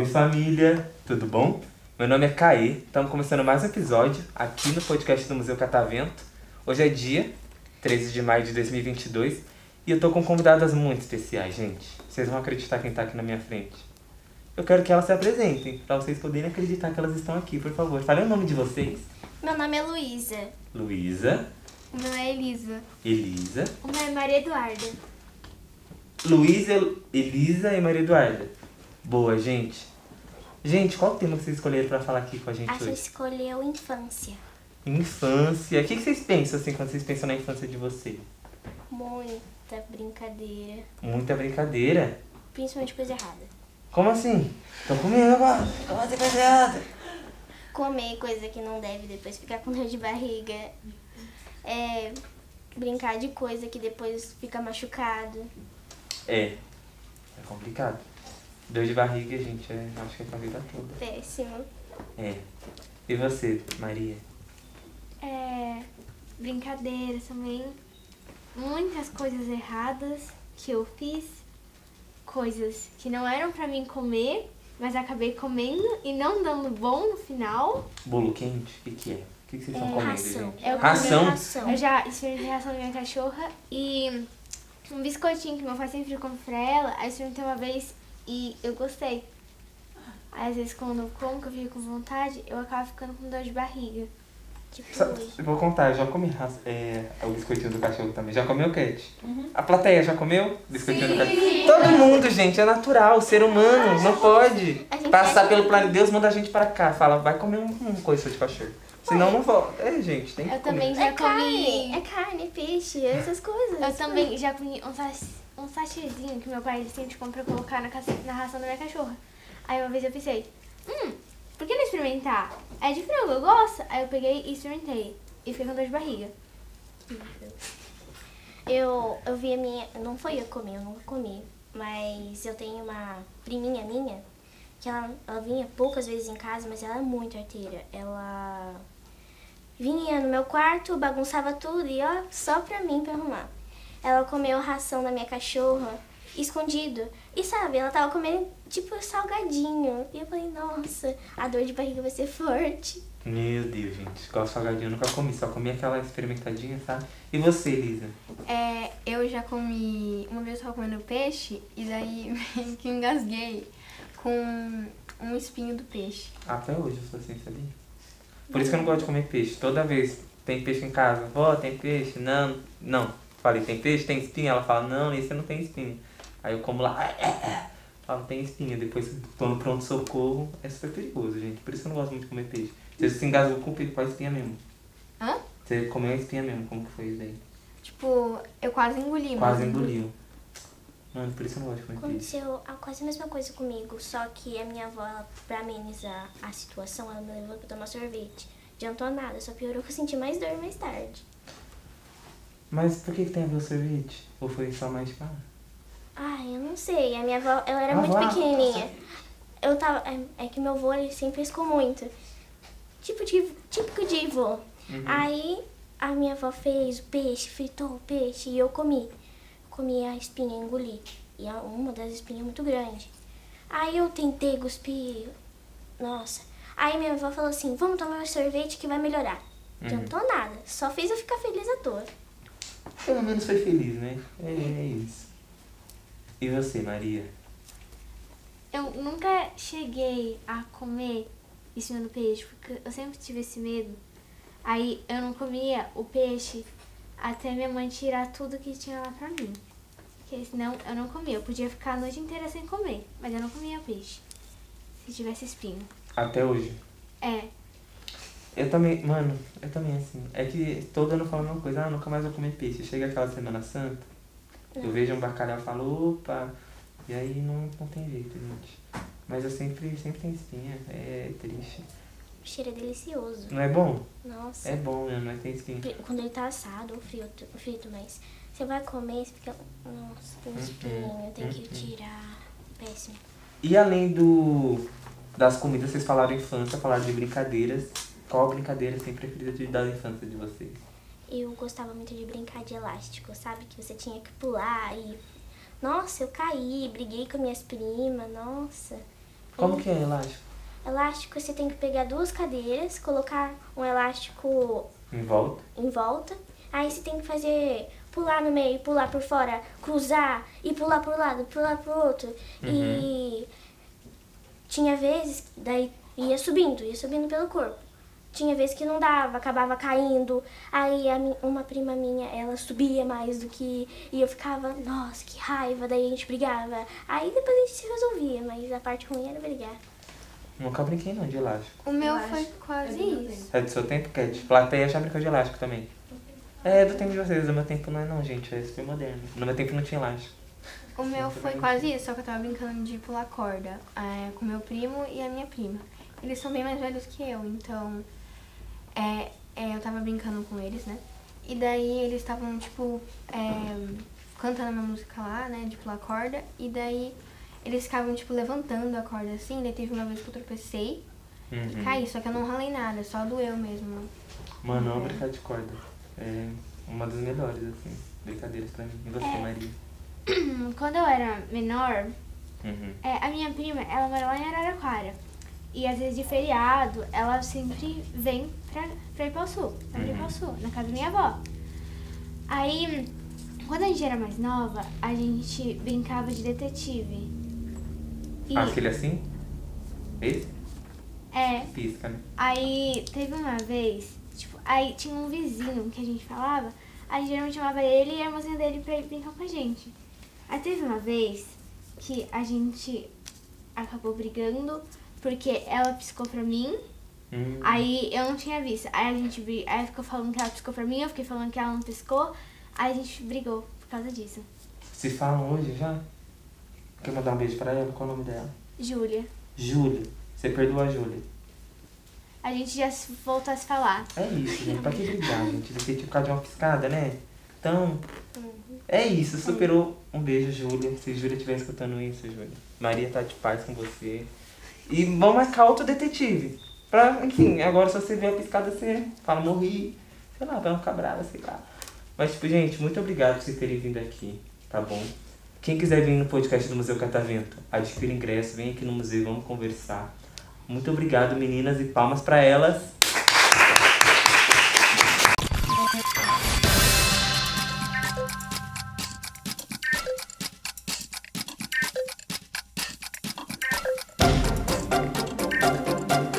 Oi família, tudo bom? Meu nome é Caê, estamos começando mais um episódio aqui no podcast do Museu Catavento. Hoje é dia 13 de maio de 2022 e eu tô com convidadas muito especiais, gente. Vocês vão acreditar quem tá aqui na minha frente. Eu quero que elas se apresentem, para vocês poderem acreditar que elas estão aqui, por favor. Falem o nome de vocês. Meu nome é Luísa. Luísa, O meu é Elisa. Elisa, O meu é Maria Eduarda. Luísa, Elisa e Maria Eduarda. Boa, gente. Gente, qual o tema que vocês escolheram pra falar aqui com a gente A gente hoje? escolheu infância. Infância. O que vocês pensam, assim, quando vocês pensam na infância de vocês? Muita brincadeira. Muita brincadeira. Principalmente coisa errada. Como assim? Tô comendo, mano. Como assim, coisa errada? Comer coisa que não deve, depois ficar com dor de barriga. É, brincar de coisa que depois fica machucado. É. É complicado. Dor de barriga, gente, é, acho que é pra vida toda. Péssimo. É. E você, Maria? É. Brincadeiras também. Muitas coisas erradas que eu fiz. Coisas que não eram pra mim comer, mas acabei comendo e não dando bom no final. Bolo quente? O que, que é? O que, que vocês estão É, comendo, ração. gente? Eu ração? comi ração. Eu já experimentei a ração da minha cachorra e um biscoitinho que meu pai sempre compra pra ela. Aí eu experimentei uma vez e eu gostei. Aí, às vezes quando eu como, que eu fico com vontade, eu acabo ficando com dor de barriga. Tipo vou contar, eu já comi raça- é, o biscoitinho do cachorro também. Já comeu, Cat? Uhum. A plateia já comeu? Biscoitinho do cachorro? Todo mundo, gente, é natural. O ser humano não pode gente passar pelo que- planeta. Deus manda a gente pra cá. Fala, vai comer um, um coisa de cachorro. Senão não volta. É, gente, tem que Eu comer. também já É carne, comi. é carne, peixe, essas coisas. Eu também já comi um, sach um sachêzinho que meu pai ele sempre compra pra colocar na, caça- na ração da minha cachorra. Aí uma vez eu pensei, hum, por que não experimentar? É de frango, eu gosto. Aí eu peguei e experimentei. E fiquei com dor de barriga. Eu, eu vi a minha. Não foi eu comer, eu nunca comi. Mas eu tenho uma priminha minha que ela, ela vinha poucas vezes em casa, mas ela é muito arteira. Ela vinha no meu quarto, bagunçava tudo e ó, só pra mim pra arrumar. Ela comeu ração da minha cachorra escondido. E sabe, ela tava comendo tipo salgadinho. E eu falei, nossa, a dor de barriga vai ser forte. Meu Deus, gente. Igual salgadinho eu nunca comi. Só comi aquela experimentadinha, sabe? E você, Elisa? É, eu já comi. Uma vez eu tava comendo peixe e daí meio que engasguei com um espinho do peixe. Até hoje eu sou assim, sabia? Por isso que eu não gosto de comer peixe. Toda vez tem peixe em casa. Vó, tem peixe? Não, não. Falei, tem peixe? Tem espinha? Ela fala, não, esse não tem espinha. Aí eu como lá, falo, tem espinha. Depois, quando pronto socorro, é super perigoso, gente. Por isso que eu não gosto muito de comer peixe. Você se engasgou com, com a espinha mesmo. Hã? Você comeu a espinha mesmo, como que foi isso daí? Tipo, eu quase engoli. Quase mas engoliu. Mano, por isso eu não gosto de comer peixe. Aconteceu a quase a mesma coisa comigo, só que a minha avó, ela, pra amenizar a situação, ela me levou pra tomar sorvete. Adiantou nada, só piorou que eu senti mais dor mais tarde. Mas por que, que tem a ver o sorvete? Ou foi só mais tipo, ah, Ai, eu não sei, a minha avó, ela era Ah, muito vá. pequenininha. Eu tava, é, é que meu avô, ele sempre riscou muito. Tipo de, típico de avô. Uhum. Aí, a minha avó fez o peixe, fritou o peixe e eu comi. Comi a espinha, engoli. E a- uma das espinhas é muito grande. Aí eu tentei cuspir. Nossa. Aí minha avó falou assim: vamos tomar um sorvete que vai melhorar. Uhum. Adiantou nada. Só fez eu ficar feliz à toa. Pelo menos foi feliz, né? É, é isso. E você, Maria? Eu nunca cheguei a comer em cima do peixe, porque eu sempre tive esse medo. Aí eu não comia o peixe até minha mãe tirar tudo que tinha lá pra mim. Porque senão eu não comia. Eu podia ficar a noite inteira sem comer, mas eu não comia peixe. Se tivesse espinho. Até hoje. É, Eu também, mano, eu também assim. É que todo ano a mesma coisa, ah, nunca mais vou comer peixe. Chega aquela Semana Santa, eu vejo um bacalhau e falo, opa, e aí não, não tem jeito, gente. Mas eu sempre, sempre tenho espinha, é triste. O cheiro é delicioso. Não é bom? Nossa. É bom mesmo, mas tem espinha. Quando ele tá assado ou frito, frito, mas você vai comer, você fica. Nossa, tem um espinho, tem que tirar. Péssimo. E além do das comidas, vocês falaram infância, falaram de brincadeiras. qual a brincadeira assim, preferida de, da infância de vocês? Eu gostava muito de brincar de elástico, sabe? Que você tinha que pular e. Nossa, eu caí, briguei com minhas primas, nossa. Como que é elástico? Elástico você tem que pegar duas cadeiras, colocar um elástico Em volta? em volta. Aí você tem que fazer pular no meio, pular por fora, cruzar e pular pro lado, pular pro outro. E tinha vezes, daí ia subindo, ia subindo pelo corpo. Tinha vezes que não dava, acabava caindo. Aí a mi- uma prima minha, ela subia mais do que. E eu ficava, nossa, que raiva. Daí a gente brigava. Aí depois a gente se resolvia, mas a parte ruim era brigar. Nunca brinquei não de elástico. O meu Eu foi quase é isso. É do seu tempo, Cat? Plateia já brincou de elástico também. É do tempo de vocês, do meu tempo não é não, gente. É super moderno. No meu tempo não tinha elástico. O meu foi quase isso, só que eu tava brincando de pular corda é, com meu primo e a minha prima. Eles são bem mais velhos que eu, então é, é, eu tava brincando com eles, né? E daí eles estavam, tipo, é, cantando uma música lá, né, de pular corda, e daí eles ficavam, tipo, levantando a corda assim, daí teve uma vez que eu tropecei e Uhum. caí, só que eu não ralei nada, só doeu mesmo. Mano, amo brincar de corda. É uma das melhores, assim, brincadeiras pra mim. E você, Maria? Quando eu era menor, Uhum. É, a minha prima, ela mora lá em Araraquara. E às vezes de feriado, ela sempre vem pra, pra ir pro sul, pra ir Uhum. pro sul, na casa da minha avó. Aí, quando a gente era mais nova, a gente brincava de detetive. E, Aquele assim? Esse? é, Pisca, né? aí teve uma vez, tipo, aí tinha um vizinho que a gente falava, a gente geralmente chamava ele e a irmãzinha dele pra ir brincar com a gente. Aí teve uma vez que a gente acabou brigando porque ela piscou pra mim Hum. Aí eu não tinha visto. Aí a gente bri- aí ficou falando que ela piscou pra mim, eu fiquei falando que ela não piscou. Aí a gente brigou por causa disso. Se falam hoje já? Quer mandar um beijo pra ela? Qual o nome dela? Júlia. Júlia. Você perdoa a Júlia. A gente já voltou a se falar. É isso, gente. Pra que brigar, gente? Detetive por causa de uma piscada, né? Então, é isso. Superou. Um beijo, Júlia. Se Júlia estiver escutando isso, Júlia. Maria tá de paz com você. E vamos marcar outro detetive. Pra, enfim, agora se você vê a piscada, você fala, morri. Sei lá, não ficar brava, sei lá. Mas, tipo, gente, muito obrigado por vocês terem vindo aqui, tá bom? Quem quiser vir no podcast do Museu Catavento, adquira ingresso, vem aqui no museu, vamos conversar. Muito obrigado, meninas, e palmas pra elas.